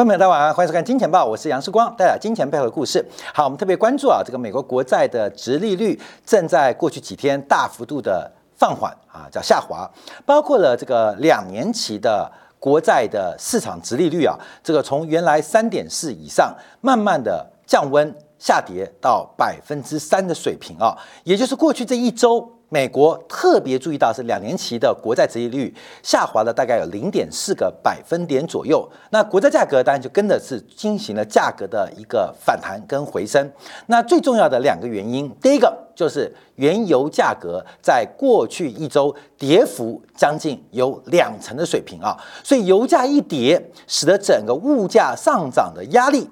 观众朋友，大家晚安，欢迎收看《金钱报》，我是杨世光，带来金钱背后的故事。好，我们特别关注啊，这个美国国债的殖利率正在过去几天大幅度的放缓啊，叫下滑，包括了这个两年期的国债的市场殖利率啊，这个从原来三点四以上，慢慢的降温下跌到百分之三的水平啊，也就是过去这一周。美国特别注意到是两年期的国债殖利率下滑了大概有零点四个百分点左右，那国债价格当然就跟的是进行了价格的一个反弹跟回升。那最重要的两个原因，第一个就是原油价格在过去一周跌幅将近有两成的水平啊，所以油价一跌，使得整个物价上涨的压力。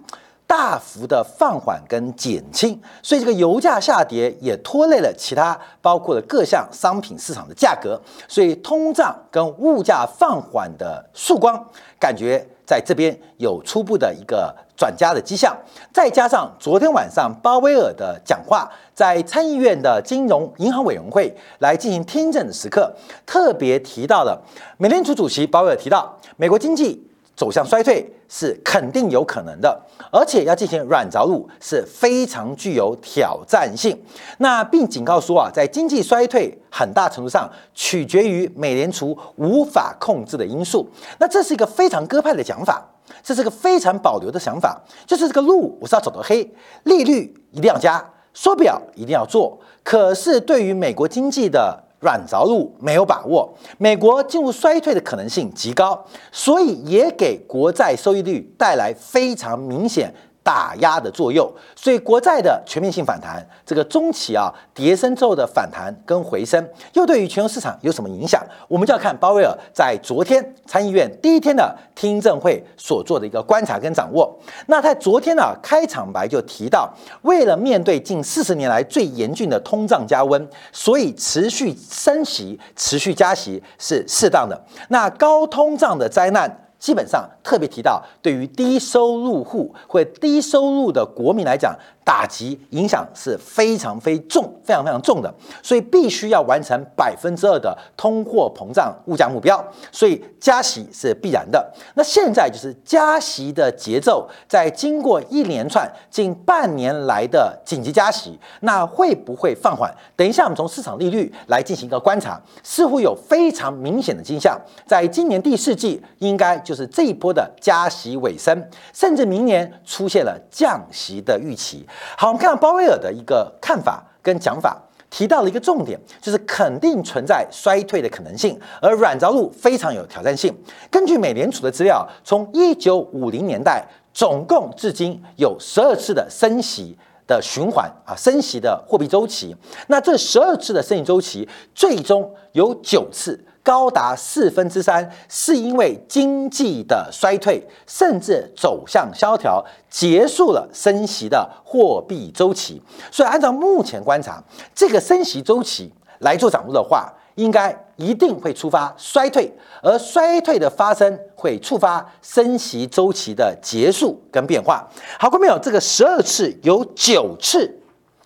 大幅的放缓跟减轻，所以这个油价下跌也拖累了其他包括了各项商品市场的价格，所以通胀跟物价放缓的曙光感觉在这边有初步的一个转加的迹象。再加上昨天晚上鲍威尔的讲话，在参议院的金融银行委员会来进行听证的时刻，特别提到了美联储主席鲍威尔提到美国经济。走向衰退是肯定有可能的，而且要进行软着陆是非常具有挑战性。那并警告说啊，在经济衰退很大程度上取决于美联储无法控制的因素。那这是一个非常鸽派的讲法，这是个非常保留的想法，就是这个路我是要走到黑，利率一定要加，缩表一定要做。可是对于美国经济的，软着陆没有把握，美国进入衰退的可能性极高，所以也给国债收益率带来非常明显。打压的作用，所以国债的全面性反弹，这个中期啊跌升之后的反弹跟回升，又对于全球市场有什么影响？我们就要看鲍威尔在昨天参议院第一天的听证会所做的一个观察跟掌握。那在昨天呢开场白就提到，为了面对近四十年来最严峻的通胀加温，所以持续升息、持续加息是适当的。那高通胀的灾难。基本上特别提到，对于低收入户或低收入的国民来讲。打击影响是非常非重、非常非常重的，所以必须要完成百分之二的通货膨胀物价目标，所以加息是必然的。那现在就是加息的节奏，在经过一连串近半年来的紧急加息，那会不会放缓？等一下，我们从市场利率来进行一个观察，似乎有非常明显的迹象，在今年第四季应该就是这一波的加息尾声，甚至明年出现了降息的预期。好，我们看到鲍威尔的一个看法跟讲法，提到了一个重点，就是肯定存在衰退的可能性，而软着陆非常有挑战性。根据美联储的资料，从一九五零年代总共至今有十二次的升息的循环啊，升息的货币周期。那这十二次的升息周期，最终有九次。高达四分之三，是因为经济的衰退，甚至走向萧条，结束了升息的货币周期。所以，按照目前观察，这个升息周期来做掌握的话，应该一定会触发衰退，而衰退的发生会触发升息周期的结束跟变化。好，各位朋友，这个十二次有九次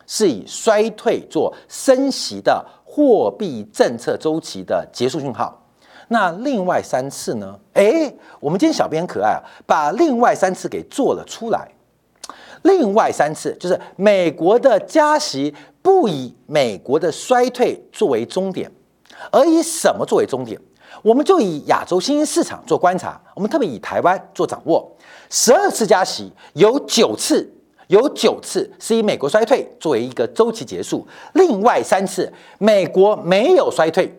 是以衰退做升息的。货币政策周期的结束讯号，那另外三次呢？诶，我们今天小编可爱啊，把另外三次给做了出来。另外三次就是美国的加息不以美国的衰退作为终点，而以什么作为终点？我们就以亚洲新兴市场做观察，我们特别以台湾做掌握。十二次加息有九次。有九次是以美国衰退作为一个周期结束，另外三次美国没有衰退，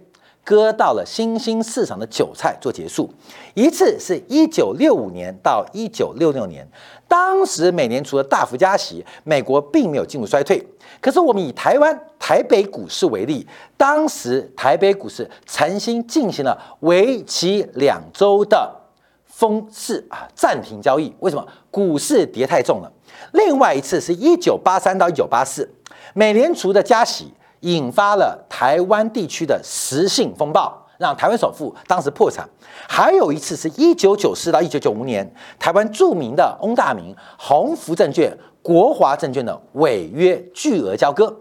割到了新兴市场的韭菜做结束。一次是一九六五年到一九六六年，当时美联储的大幅加息，美国并没有进入衰退。可是我们以台湾台北股市为例，当时台北股市曾经进行了为期两周的封市啊暂停交易，为什么？股市跌太重了。另外一次是一九八三到一九八四，美联储的加息引发了台湾地区的实性风暴，让台湾首富当时破产。还有一次是一九九四到一九九五年，台湾著名的翁大明、鸿福证券、国华证券的违约巨额交割。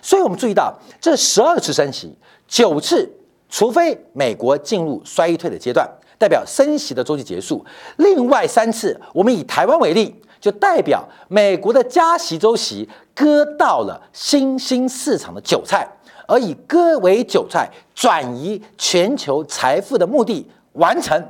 所以我们注意到这十二次升息，九次，除非美国进入衰退的阶段。代表升息的周期结束；另外三次，我们以台湾为例，就代表美国的加息周期割到了新兴市场的韭菜，而以割为韭菜转移全球财富的目的完成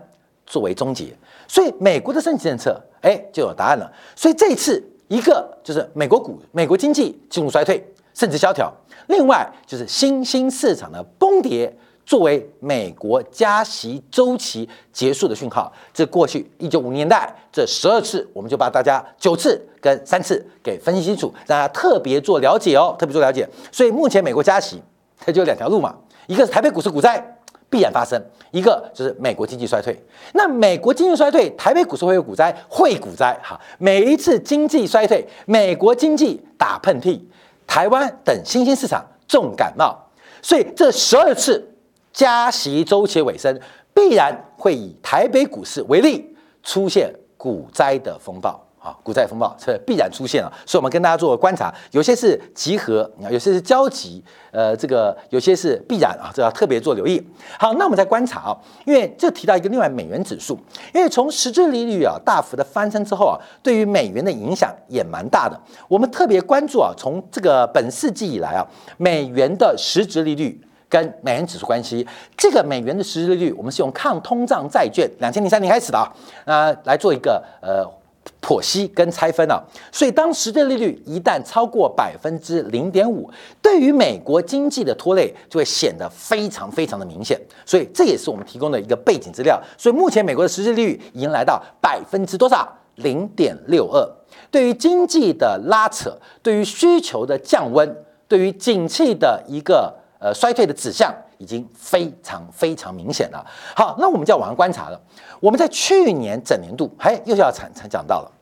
作为终结。所以美国的升息政策，哎，就有答案了。所以这一次，一个就是美国股、美国经济进入衰退甚至萧条；另外就是新兴市场的崩跌。作为美国加息周期结束的讯号，这过去一九五年代这十二次，我们就把大家九次跟三次给分析清楚，大家特别做了解哦，特别做了解。所以目前美国加息，它就两条路嘛，一个是台北股市股灾必然发生，一个就是美国经济衰退。那美国经济衰退，台北股市会有股灾，会股灾哈。每一次经济衰退，美国经济打喷嚏，台湾等新兴市场重感冒，所以这十二次。加息周期尾声，必然会以台北股市为例，出现股灾的风暴啊！股灾风暴这必然出现了，所以我们跟大家做个观察，有些是集合，有些是交集，呃，这个有些是必然啊，这要特别做留意。好，那我们再观察啊，因为这提到一个另外美元指数，因为从实质利率啊大幅的翻身之后啊，对于美元的影响也蛮大的。我们特别关注啊，从这个本世纪以来啊，美元的实质利率。跟美元指数关系，这个美元的实质利率，我们是用抗通胀债券，两千零三年开始的啊，呃，来做一个呃剖析跟拆分啊。所以当实质利率一旦超过百分之零点五，对于美国经济的拖累就会显得非常非常的明显。所以这也是我们提供的一个背景资料。所以目前美国的实质利率已经来到百分之多少？零点六二。对于经济的拉扯，对于需求的降温，对于景气的一个。呃，衰退的指向已经非常非常明显了。好，那我们就要往上观察了。我们在去年整年度，哎，又要才才讲到了，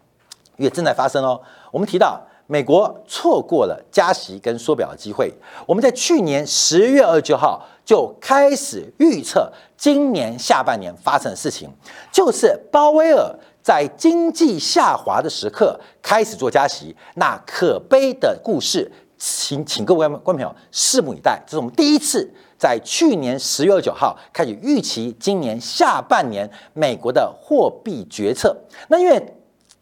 也正在发生哦。我们提到美国错过了加息跟缩表的机会。我们在去年十月二十九号就开始预测今年下半年发生的事情，就是鲍威尔在经济下滑的时刻开始做加息，那可悲的故事。请请各位观众朋友拭目以待，这是我们第一次在去年十月二十九号开始预期今年下半年美国的货币决策。那因为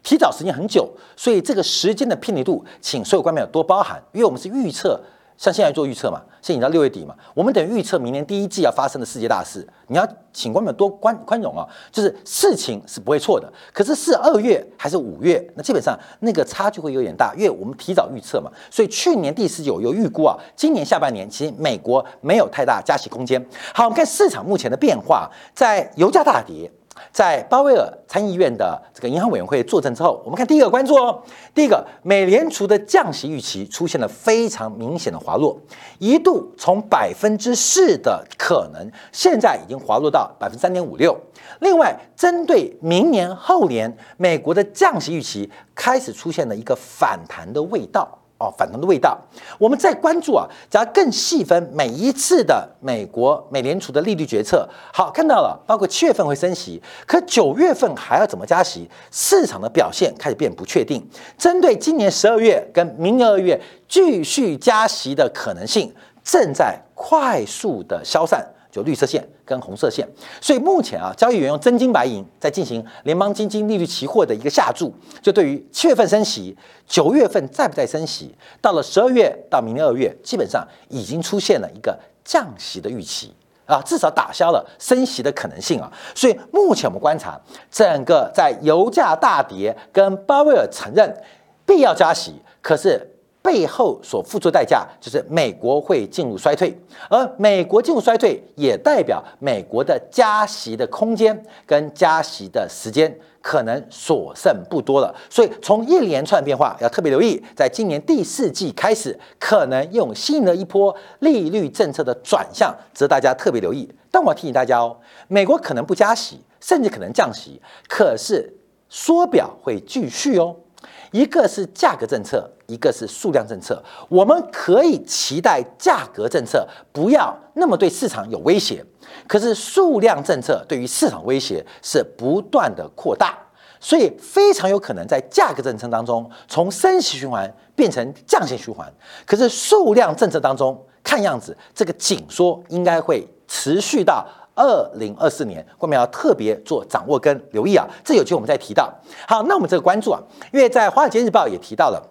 提早时间很久，所以这个时间的偏离度，请所有观众朋友多包涵，因为我们是预测。像现在做预测嘛，现在到六月底嘛，我们等于预测明年第一季要发生的世界大事。你要请观众多宽宽容啊，就是事情是不会错的，可是是二月还是五月，那基本上那个差距会有点大，因为我们提早预测嘛。所以去年第十九有预估啊，今年下半年其实美国没有太大加息空间。好，我们看市场目前的变化，在油价大跌。在鲍威尔参议院的这个银行委员会作证之后，我们看第一个关注哦。第一个，美联储的降息预期出现了非常明显的滑落，一度从百分之四的可能，现在已经滑落到百分之三点五六。另外，针对明年后年，美国的降息预期开始出现了一个反弹的味道。哦，反弹的味道。我们再关注啊，只要更细分每一次的美国美联储的利率决策，好看到了，包括七月份会升息，可九月份还要怎么加息？市场的表现开始变不确定。针对今年十二月跟明年二月继续加息的可能性，正在快速的消散。就绿色线跟红色线，所以目前啊，交易员用真金白银在进行联邦基金利率期货的一个下注，就对于七月份升息，九月份再不再升息，到了十二月到明年二月，基本上已经出现了一个降息的预期啊，至少打消了升息的可能性啊。所以目前我们观察，整个在油价大跌跟鲍威尔承认必要加息，可是。背后所付出代价就是美国会进入衰退，而美国进入衰退也代表美国的加息的空间跟加息的时间可能所剩不多了。所以从一连串变化要特别留意，在今年第四季开始，可能用新的一波利率政策的转向，值得大家特别留意。但我提醒大家哦，美国可能不加息，甚至可能降息，可是缩表会继续哦。一个是价格政策，一个是数量政策。我们可以期待价格政策不要那么对市场有威胁，可是数量政策对于市场威胁是不断的扩大，所以非常有可能在价格政策当中从升息循环变成降息循环。可是数量政策当中，看样子这个紧缩应该会持续到二零二四年，我们要特别做掌握跟留意啊。这有机会我们再提到。好，那我们这个关注啊，因为在《华尔街日报》也提到了。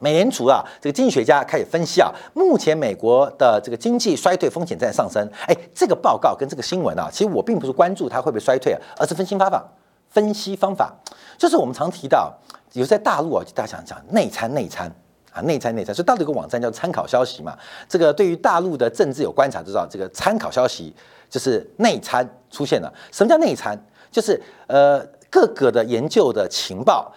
美联储啊，这个经济学家开始分析啊，目前美国的这个经济衰退风险在上升。哎，这个报告跟这个新闻啊，其实我并不是关注它会不会衰退啊，而是分析方法。分析方法就是我们常提到，有在大陆啊，大家想讲内参内参啊，内参内参，所以到底有个网站叫参考消息嘛。这个对于大陆的政治有观察，知道这个参考消息就是内参出现了。什么叫内参？就是呃各个的研究的情报。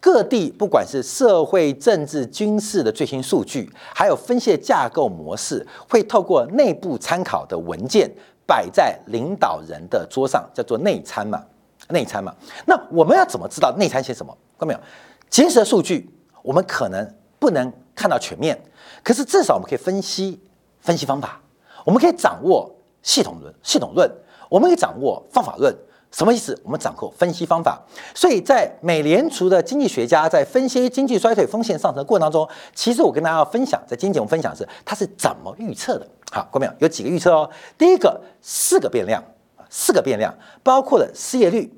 各地不管是社会、政治、军事的最新数据，还有分析架构模式，会透过内部参考的文件摆在领导人的桌上，叫做内参嘛？内参嘛？那我们要怎么知道内参写什么？看到没有？即时的数据我们可能不能看到全面，可是至少我们可以分析分析方法，我们可以掌握系统论、系统论，我们可以掌握方法论。什么意思？我们掌握分析方法，所以在美联储的经济学家在分析经济衰退风险上升的过程当中，其实我跟大家要分享，在今天我们分享的是它是怎么预测的。好，各位有有几个预测哦。第一个四个变量四个变量包括了失业率，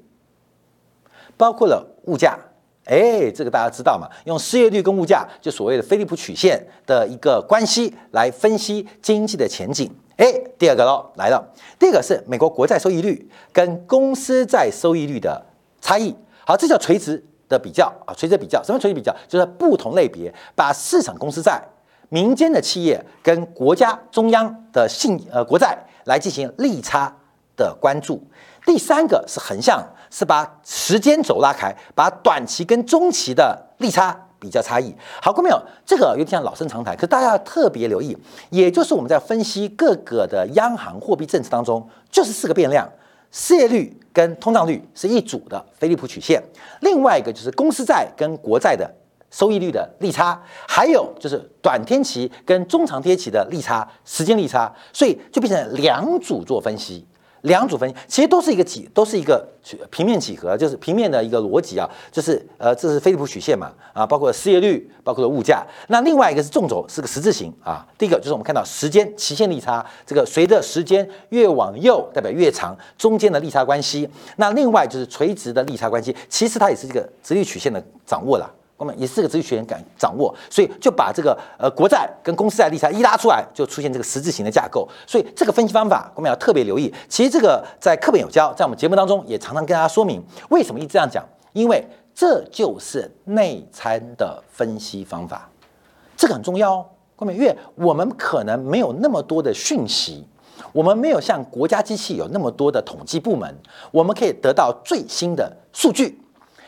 包括了物价。哎，这个大家知道嘛？用失业率跟物价，就所谓的菲利普曲线的一个关系来分析经济的前景。哎，第二个喽来了，第二个是美国国债收益率跟公司债收益率的差异。好，这叫垂直的比较啊，垂直比较。什么垂直比较？就是不同类别把市场公司债、民间的企业跟国家中央的信呃国债来进行利差的关注。第三个是横向，是把时间轴拉开，把短期跟中期的利差。比较差异，好，各位没有？这个有点像老生常谈，可大家要特别留意，也就是我们在分析各个的央行货币政策当中，就是四个变量：失业率跟通胀率是一组的菲利普曲线，另外一个就是公司债跟国债的收益率的利差，还有就是短天期跟中长天期的利差，时间利差，所以就变成两组做分析。两组分析其实都是一个几，都是一个平面几何，就是平面的一个逻辑啊，就是呃，这是菲利普曲线嘛，啊，包括失业率，包括物价。那另外一个是纵轴，是个十字形啊。第一个就是我们看到时间期限利差，这个随着时间越往右代表越长，中间的利差关系。那另外就是垂直的利差关系，其实它也是这个直立曲线的掌握了。我们也是个直率曲线感掌握，所以就把这个呃国债跟公司债利差一拉出来，就出现这个十字形的架构。所以这个分析方法我们要特别留意。其实这个在课本有教，在我们节目当中也常常跟大家说明为什么一直这样讲，因为这就是内参的分析方法，这个很重要哦。各位，因为我们可能没有那么多的讯息，我们没有像国家机器有那么多的统计部门，我们可以得到最新的数据。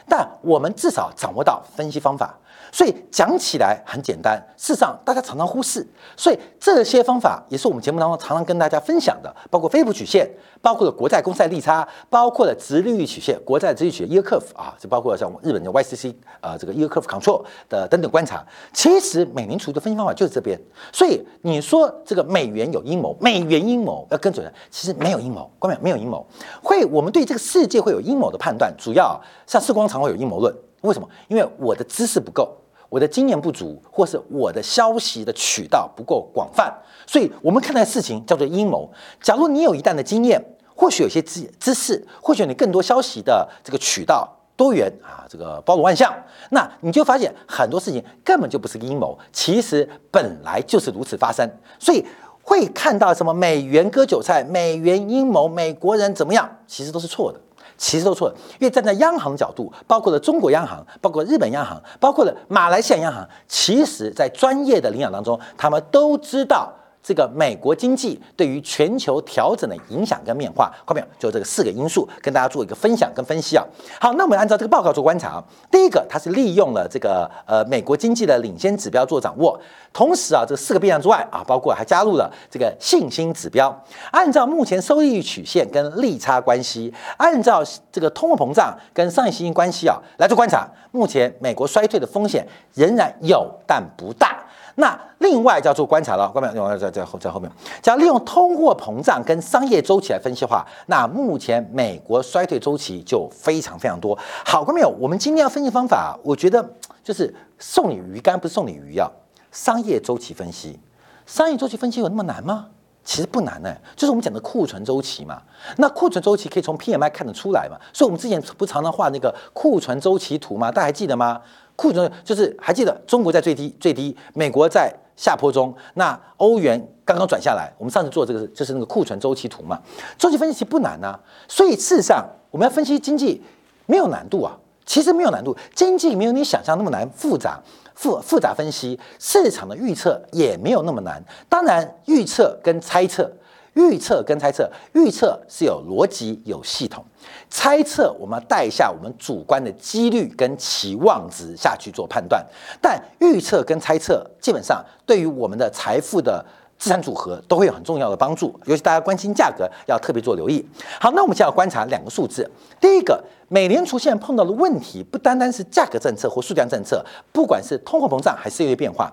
但我们至少掌握到分析方法，所以讲起来很简单，事实上大家常常忽视。所以这些方法也是我们节目当中常常跟大家分享的，包括菲利普曲线，包括了国债公债利差，包括了直利率曲线、国债直利率曲线 yield curve 啊，就包括像我们日本的 YCC 啊这个 yield curve control 的等等观察。其实美联储的分析方法就是这边。所以你说这个美元有阴谋，美元阴谋要跟准，其实没有阴谋，关没有没有阴谋。会我们对这个世界会有阴谋的判断，主要像世光。常会有阴谋论，为什么？因为我的知识不够，我的经验不足，或是我的消息的渠道不够广泛，所以我们看待事情叫做阴谋。假如你有一旦的经验，或许有些知知识，或许你更多消息的这个渠道多元啊，这个包罗万象，那你就发现很多事情根本就不是阴谋，其实本来就是如此发生。所以会看到什么美元割韭菜、美元阴谋、美国人怎么样，其实都是错的。其实都错了，因为站在央行角度，包括了中国央行，包括日本央行，包括了马来西亚央行，其实在专业的领养当中，他们都知道。这个美国经济对于全球调整的影响跟变化，后面就这个四个因素跟大家做一个分享跟分析啊。好，那我们按照这个报告做观察啊。第一个，它是利用了这个呃美国经济的领先指标做掌握，同时啊，这四个变量之外啊，包括还加入了这个信心指标。按照目前收益率曲线跟利差关系，按照这个通货膨胀跟商业信心关系啊来做观察，目前美国衰退的风险仍然有，但不大。那另外叫做观察了，后面另外在在后在后面，只要利用通货膨胀跟商业周期来分析的话，那目前美国衰退周期就非常非常多。好，过没有？我们今天要分析方法，我觉得就是送你鱼竿，不是送你鱼啊。商业周期分析，商业周期分析有那么难吗？其实不难呢，就是我们讲的库存周期嘛。那库存周期可以从 PMI 看得出来嘛。所以我们之前不常常画那个库存周期图吗？大家还记得吗？库存就是还记得中国在最低最低，美国在下坡中，那欧元刚刚转下来。我们上次做这个就是那个库存周期图嘛。周期分析不难啊。所以事实上我们要分析经济没有难度啊，其实没有难度，经济没有你想象那么难复杂。复复杂分析市场的预测也没有那么难。当然，预测跟猜测，预测跟猜测，预测是有逻辑、有系统；猜测我们要带一下我们主观的几率跟期望值下去做判断。但预测跟猜测基本上对于我们的财富的。资产组合都会有很重要的帮助，尤其大家关心价格，要特别做留意。好，那我们就要观察两个数字。第一个，美联储现在碰到的问题，不单单是价格政策或数量政策，不管是通货膨胀还是利率变化，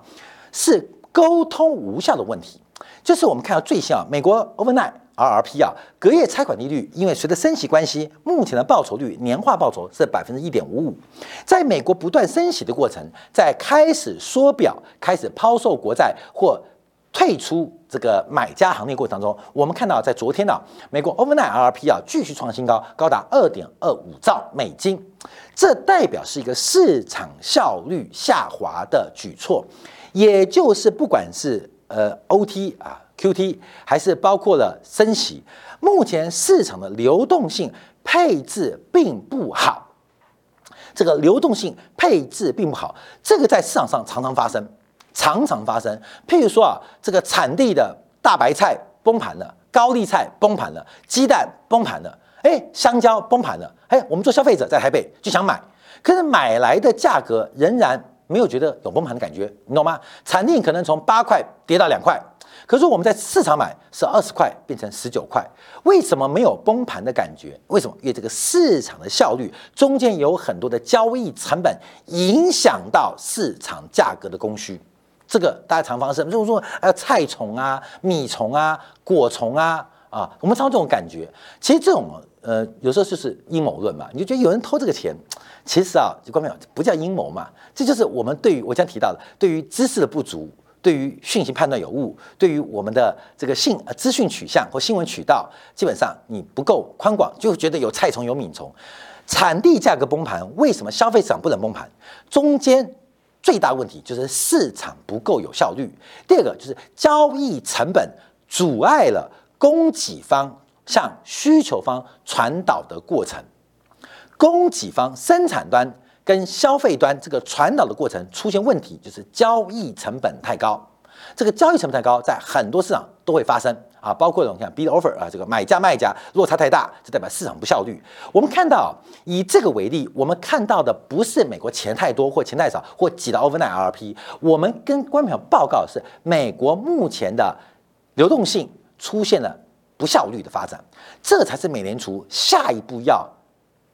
是沟通无效的问题。就是我们看到最新啊，美国 overnight RRP 啊，隔夜拆款利率，因为随着升息关系，目前的报酬率年化报酬是百分之一点五五。在美国不断升息的过程，在开始缩表、开始抛售国债或退出这个买家行列过程当中，我们看到在昨天呢，美国 overnight RRP 啊继续创新高，高达二点二五兆美金，这代表是一个市场效率下滑的举措，也就是不管是呃 OT 啊 QT，还是包括了升息，目前市场的流动性配置并不好，这个流动性配置并不好，这个在市场上常常发生。常常发生，譬如说啊，这个产地的大白菜崩盘了，高丽菜崩盘了，鸡蛋崩盘了，哎，香蕉崩盘了，哎，我们做消费者在台北就想买，可是买来的价格仍然没有觉得有崩盘的感觉，你懂吗？产地可能从八块跌到两块，可是我们在市场买是二十块变成十九块，为什么没有崩盘的感觉？为什么？因为这个市场的效率中间有很多的交易成本影响到市场价格的供需。这个大家常发生，如果说还有菜虫啊、米虫啊、果虫啊啊，我们常这种感觉。其实这种呃，有时候就是阴谋论嘛。你就觉得有人偷这个钱，其实啊，就关没有不叫阴谋嘛。这就是我们对于我将提到的，对于知识的不足，对于讯息判断有误，对于我们的这个信呃资讯取向或新闻渠道，基本上你不够宽广，就觉得有菜虫有米虫。产地价格崩盘，为什么消费市场不能崩盘？中间。最大问题就是市场不够有效率。第二个就是交易成本阻碍了供给方向需求方传导的过程，供给方生产端跟消费端这个传导的过程出现问题，就是交易成本太高。这个交易成本太高，在很多市场都会发生啊，包括我们看 bid offer 啊，这个买家卖家落差太大，就代表市场不效率。我们看到以这个为例，我们看到的不是美国钱太多或钱太少或挤到 overnight RP，我们跟官票报告是美国目前的流动性出现了不效率的发展，这才是美联储下一步要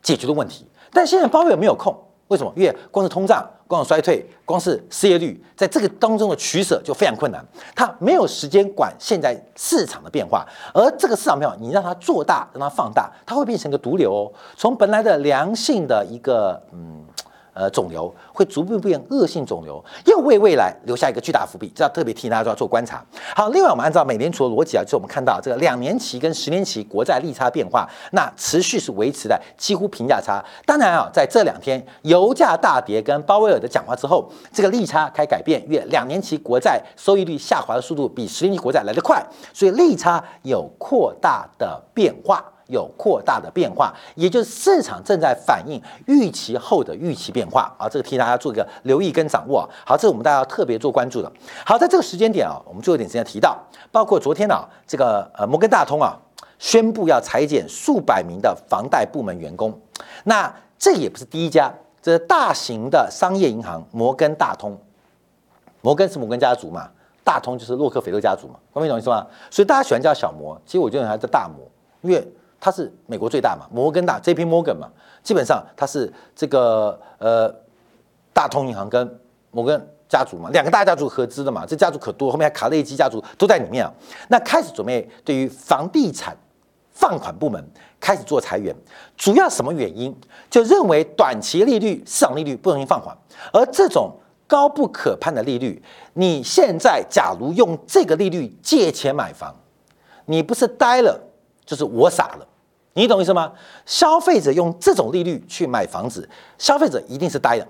解决的问题。但现在鲍威尔没有空。为什么？因为光是通胀、光是衰退、光是失业率，在这个当中的取舍就非常困难。他没有时间管现在市场的变化，而这个市场变化，你让它做大、让它放大，它会变成一个毒瘤哦。从本来的良性的一个嗯。呃，肿瘤会逐步变恶性肿瘤，又为未来留下一个巨大伏笔，这要特别提醒大家做观察。好，另外我们按照美联储的逻辑啊，就我们看到这个两年期跟十年期国债利差变化，那持续是维持在几乎平价差。当然啊，在这两天油价大跌跟鲍威尔的讲话之后，这个利差开改变，越两年期国债收益率下滑的速度比十年期国债来得快，所以利差有扩大的变化。有扩大的变化，也就是市场正在反映预期后的预期变化啊，这个替大家做一个留意跟掌握。好，这是我们大家要特别做关注的。好，在这个时间点啊，我们最后一点时间提到，包括昨天啊，这个呃摩根大通啊宣布要裁减数百名的房贷部门员工。那这也不是第一家，这是大型的商业银行摩根大通。摩根是摩根家族嘛，大通就是洛克菲勒家族嘛，懂没懂意思吗？所以大家喜欢叫小摩，其实我觉得还是大摩，因为。它是美国最大嘛，摩根大 J.P. Morgan 嘛，基本上它是这个呃大通银行跟摩根家族嘛，两个大家族合资的嘛，这家族可多，后面还卡内基家族都在里面啊。那开始准备对于房地产放款部门开始做裁员，主要什么原因？就认为短期利率市场利率不容易放缓，而这种高不可攀的利率，你现在假如用这个利率借钱买房。你不是呆了，就是我傻了，你懂意思吗？消费者用这种利率去买房子，消费者一定是呆了，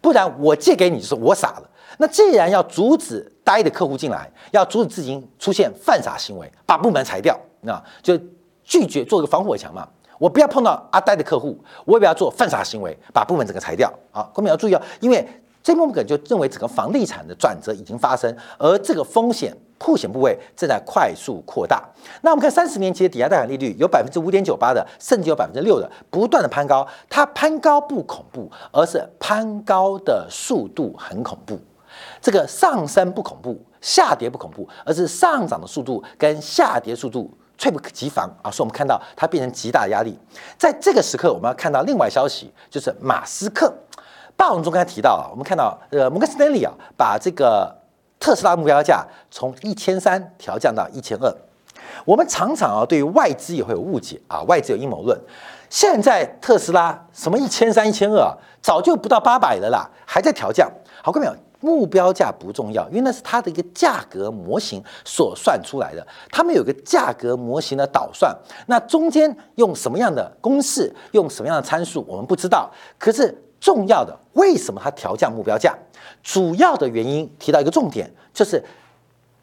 不然我借给你就是我傻了。那既然要阻止呆的客户进来，要阻止资金出现犯傻行为，把部门裁掉，那就拒绝做个防火墙嘛。我不要碰到阿呆的客户，我也不要做犯傻行为，把部门整个裁掉。好，各位要注意哦，因为这部分就认为整个房地产的转折已经发生，而这个风险破险部位正在快速扩大。那我们看三十年期的抵押贷款利率有百分之五点九八的，甚至有百分之六的，不断的攀高。它攀高不恐怖，而是攀高的速度很恐怖。这个上升不恐怖，下跌不恐怖，而是上涨的速度跟下跌速度猝不及防啊！所以我们看到它变成极大的压力。在这个时刻，我们要看到另外消息，就是马斯克。霸王中刚才提到啊，我们看到呃摩根斯丹利啊，把这个特斯拉目标价从一千三调降到一千二。我们常常啊，对于外资也会有误解啊，外资有阴谋论。现在特斯拉什么一千三、一千二，早就不到八百了啦，还在调降。好，各位朋友。目标价不重要，因为那是它的一个价格模型所算出来的。他们有个价格模型的导算，那中间用什么样的公式，用什么样的参数，我们不知道。可是重要的，为什么它调降目标价？主要的原因提到一个重点，就是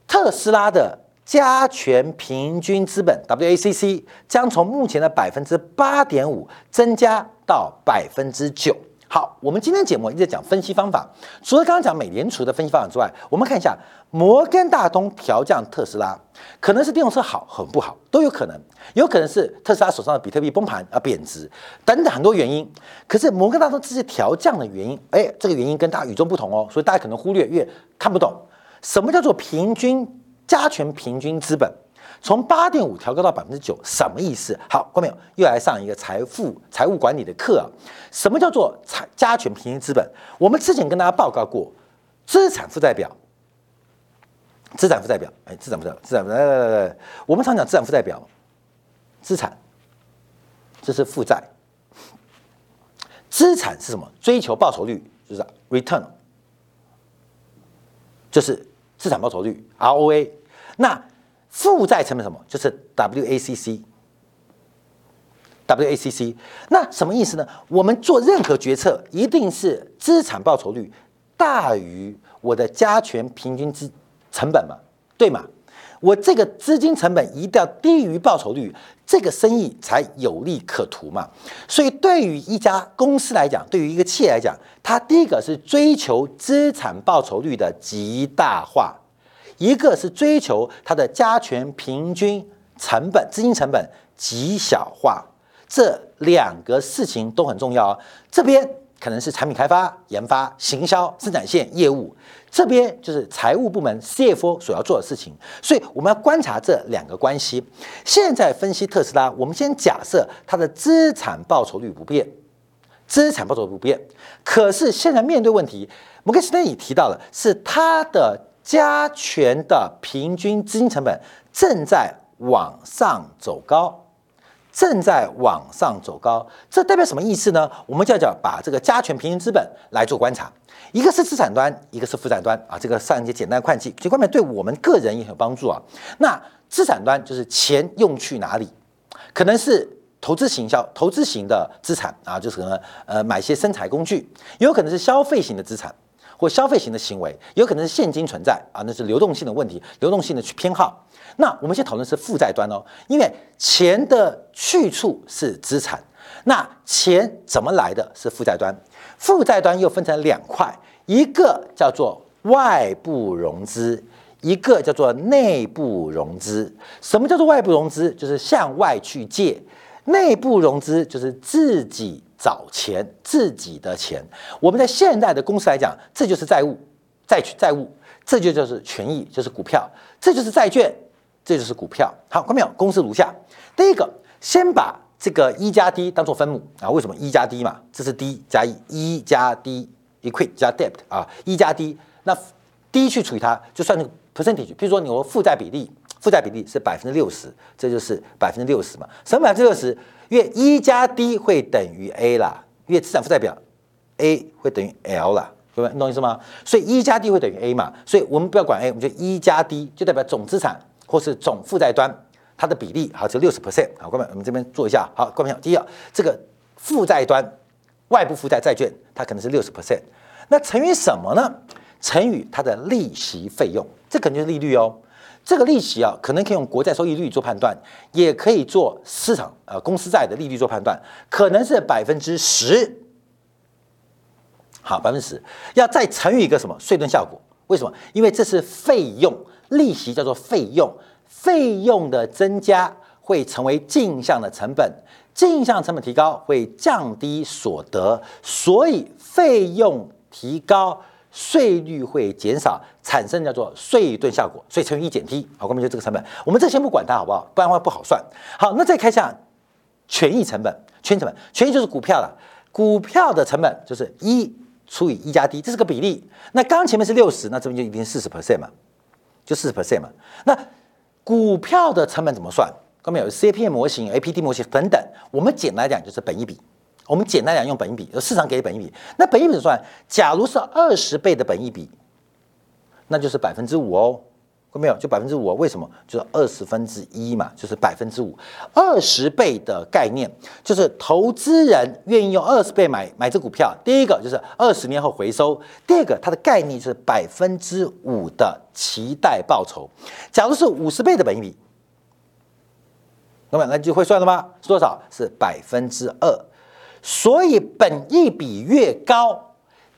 特斯拉的加权平均资本 （WACC） 将从目前的百分之八点五增加到百分之九。好，我们今天节目一直讲分析方法，除了刚刚讲美联储的分析方法之外，我们看一下摩根大通调降特斯拉，可能是电动车好很不好都有可能，有可能是特斯拉手上的比特币崩盘而贬值。等等很多原因。可是摩根大通这些调降的原因，哎，这个原因跟大家与众不同哦，所以大家可能忽略，越看不懂。什么叫做平均加权平均资本。从八点五调高到百分之九，什么意思？好，观众朋友又来上一个财富财务管理的课啊。什么叫做财加权平均资本？我们之前跟大家报告过，资产负债表，资产负债表，哎，资产负债，资产来来来来，我们常讲资产负债表，资产，这是负债，资产是什么？追求报酬率，就是 return，就是资产报酬率 ROA，那。负债成本什么？就是 WACC，WACC，那什么意思呢？我们做任何决策，一定是资产报酬率大于我的加权平均资成本嘛，对吗？我这个资金成本一定要低于报酬率，这个生意才有利可图嘛。所以对于一家公司来讲，对于一个企业来讲，它第一个是追求资产报酬率的极大化。一个是追求它的加权平均成本、资金成本极小化，这两个事情都很重要。这边可能是产品开发、研发、行销、生产线业务，这边就是财务部门 CFO 所要做的事情。所以我们要观察这两个关系。现在分析特斯拉，我们先假设它的资产报酬率不变，资产报酬率不变。可是现在面对问题，摩根士丹利提到了是它的。加权的平均资金成本正在往上走高，正在往上走高，这代表什么意思呢？我们就要把这个加权平均资本来做观察，一个是资产端，一个是负债端啊。这个上一节简单的会计，这方面对我们个人也很有帮助啊。那资产端就是钱用去哪里，可能是投资型销投资型的资产啊，就是可能呃买些生产工具，也有可能是消费型的资产。或消费型的行为，有可能是现金存在啊，那是流动性的问题，流动性的去偏好。那我们先讨论是负债端哦，因为钱的去处是资产，那钱怎么来的是负债端，负债端又分成两块，一个叫做外部融资，一个叫做内部融资。什么叫做外部融资？就是向外去借，内部融资就是自己。找钱，自己的钱。我们在现代的公司来讲，这就是债务、债权、债务，这就就是权益，就是股票，这就是债券，这就是股票。好，看没有？公式如下：第一个，先把这个一加 D 当做分母啊。为什么一加 D 嘛？这是 D 加一，一加 D，equity 加 debt 啊，一加 D，那 D 去除以它，就算那个 percentage。比如说，你有负债比例，负债比例是百分之六十，这就是百分之六十嘛。什么百分之六十？因为一加 D 会等于 A 啦，因为资产负债表 A 会等于 L 啦，对不对？你懂意思吗？所以一加 D 会等于 A 嘛，所以我们不要管 A，我们就一加 D 就代表总资产或是总负债端它的比例好，就六十 percent。好，各位，我们这边做一下。好，各位朋友，第一，这个负债端外部负债债券，它可能是六十 percent。那乘以什么呢？乘以它的利息费用，这肯定是利率哦。这个利息啊，可能可以用国债收益率做判断，也可以做市场呃公司债的利率做判断，可能是百分之十。好，百分之十，要再乘以一个什么税盾效果？为什么？因为这是费用，利息叫做费用，费用的增加会成为进项的成本，进项成本提高会降低所得，所以费用提高。税率会减少，产生叫做税盾效果，所以乘以一减 T，好，我们就这个成本，我们这先不管它好不好？不然的话不好算。好，那再看一下权益成本，权益成本，权益就是股票了，股票的成本就是一除以一加 D，这是个比例。那刚前面是六十，那这边就一定四十 percent 嘛，就四十 percent 嘛。那股票的成本怎么算？后面有 CPM 模型、APD 模型等等，我们简单来讲就是本一比。我们简单讲，用本益比，市场给的本益比。那本益比算，假如是二十倍的本益比，那就是百分之五哦，看没有？就百分之五，为什么？就是二十分之一嘛，就是百分之五。二十倍的概念，就是投资人愿意用二十倍买买这股票。第一个就是二十年后回收，第二个它的概念是百分之五的期待报酬。假如是五十倍的本益比，那么那就会算了吗？是多少？是百分之二。所以本益比越高，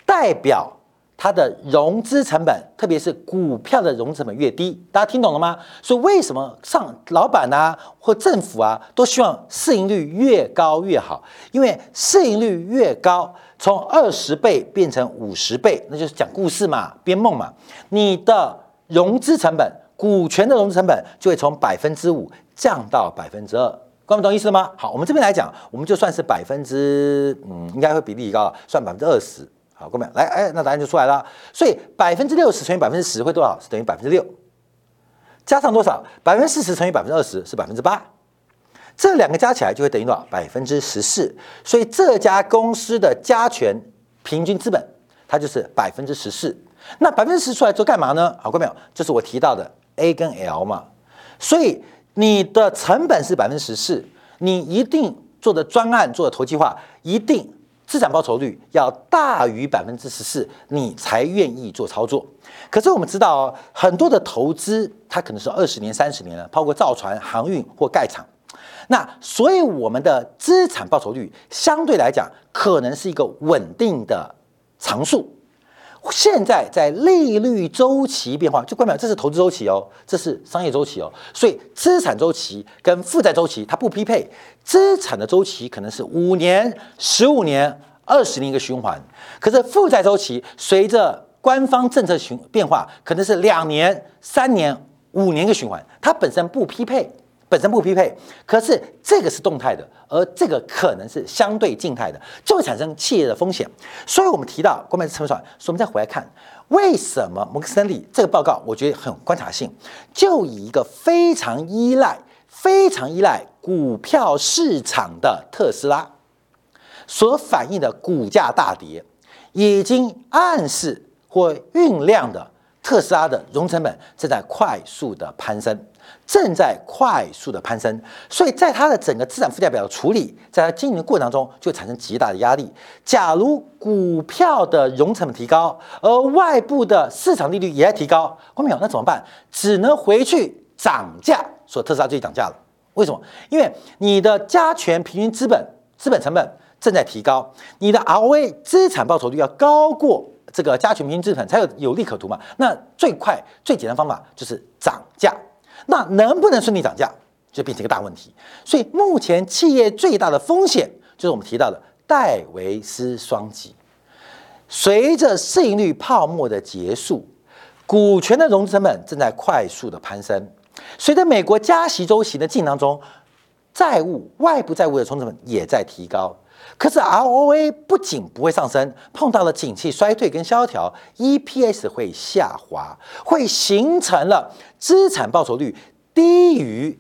代表它的融资成本，特别是股票的融资成本越低。大家听懂了吗？所以为什么上老板啊或政府啊都希望市盈率越高越好？因为市盈率越高，从二十倍变成五十倍，那就是讲故事嘛，编梦嘛。你的融资成本，股权的融资成本就会从百分之五降到百分之二。观众懂意思吗？好，我们这边来讲，我们就算是百分之，嗯，应该会比例高，算百分之二十。好，各位来，哎，那答案就出来了。所以百分之六十乘以百分之十会多少？是等于百分之六，加上多少？百分之四十乘以百分之二十是百分之八，这两个加起来就会等于多少？百分之十四。所以这家公司的加权平均资本，它就是百分之十四。那百分之十出来做干嘛呢？好，各位没有？就是我提到的 A 跟 L 嘛。所以。你的成本是百分之十四，你一定做的专案做的投机化，一定资产报酬率要大于百分之十四，你才愿意做操作。可是我们知道哦，很多的投资它可能是二十年、三十年了，包括造船、航运或盖厂。那所以我们的资产报酬率相对来讲，可能是一个稳定的常数。现在在利率周期变化，就代表这是投资周期哦，这是商业周期哦，所以资产周期跟负债周期它不匹配。资产的周期可能是五年、十五年、二十年一个循环，可是负债周期随着官方政策循变化，可能是两年、三年、五年一个循环，它本身不匹配。本身不匹配，可是这个是动态的，而这个可能是相对静态的，就会产生企业的风险。所以我们提到关门成本算，所以我们再回来看，为什么摩根斯坦利这个报告，我觉得很有观察性，就以一个非常依赖、非常依赖股票市场的特斯拉所反映的股价大跌，已经暗示或酝酿的特斯拉的融成本正在快速的攀升。正在快速的攀升，所以在它的整个资产负债表的处理，在它经营的过程当中，就产生极大的压力。假如股票的融成本提高，而外部的市场利率也在提高，后面有那怎么办？只能回去涨价，说特斯拉最近涨价了。为什么？因为你的加权平均资本资本成本正在提高，你的 ROA 资产报酬率要高过这个加权平均资本，才有有利可图嘛。那最快最简单方法就是涨价。那能不能顺利涨价，就变成一个大问题。所以目前企业最大的风险就是我们提到的戴维斯双击。随着市盈率泡沫的结束，股权的融资成本正在快速的攀升。随着美国加息周期的进当中，债务外部债务的冲成本也在提高。可是 ROA 不仅不会上升，碰到了景气衰退跟萧条，EPS 会下滑，会形成了资产报酬率低于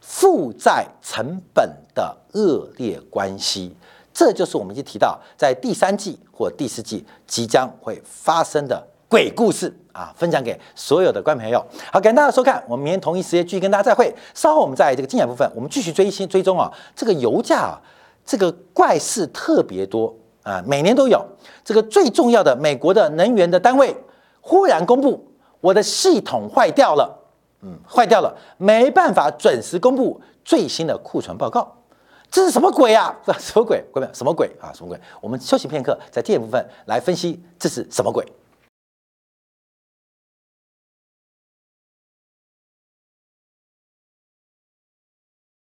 负债成本的恶劣关系。这就是我们已经提到，在第三季或第四季即将会发生的鬼故事啊，分享给所有的观众朋友。好，感谢大家收看，我们明天同一时间继续跟大家再会。稍后我们在这个精彩部分，我们继续追新追踪啊，这个油价啊，这个怪事特别多啊，每年都有。这个最重要的美国的能源的单位忽然公布，我的系统坏掉了，嗯，坏掉了，没办法准时公布最新的库存报告。这是什么鬼啊？什么鬼？各位，什么鬼啊？什么鬼？我们休息片刻，在第二部分来分析这是什么鬼。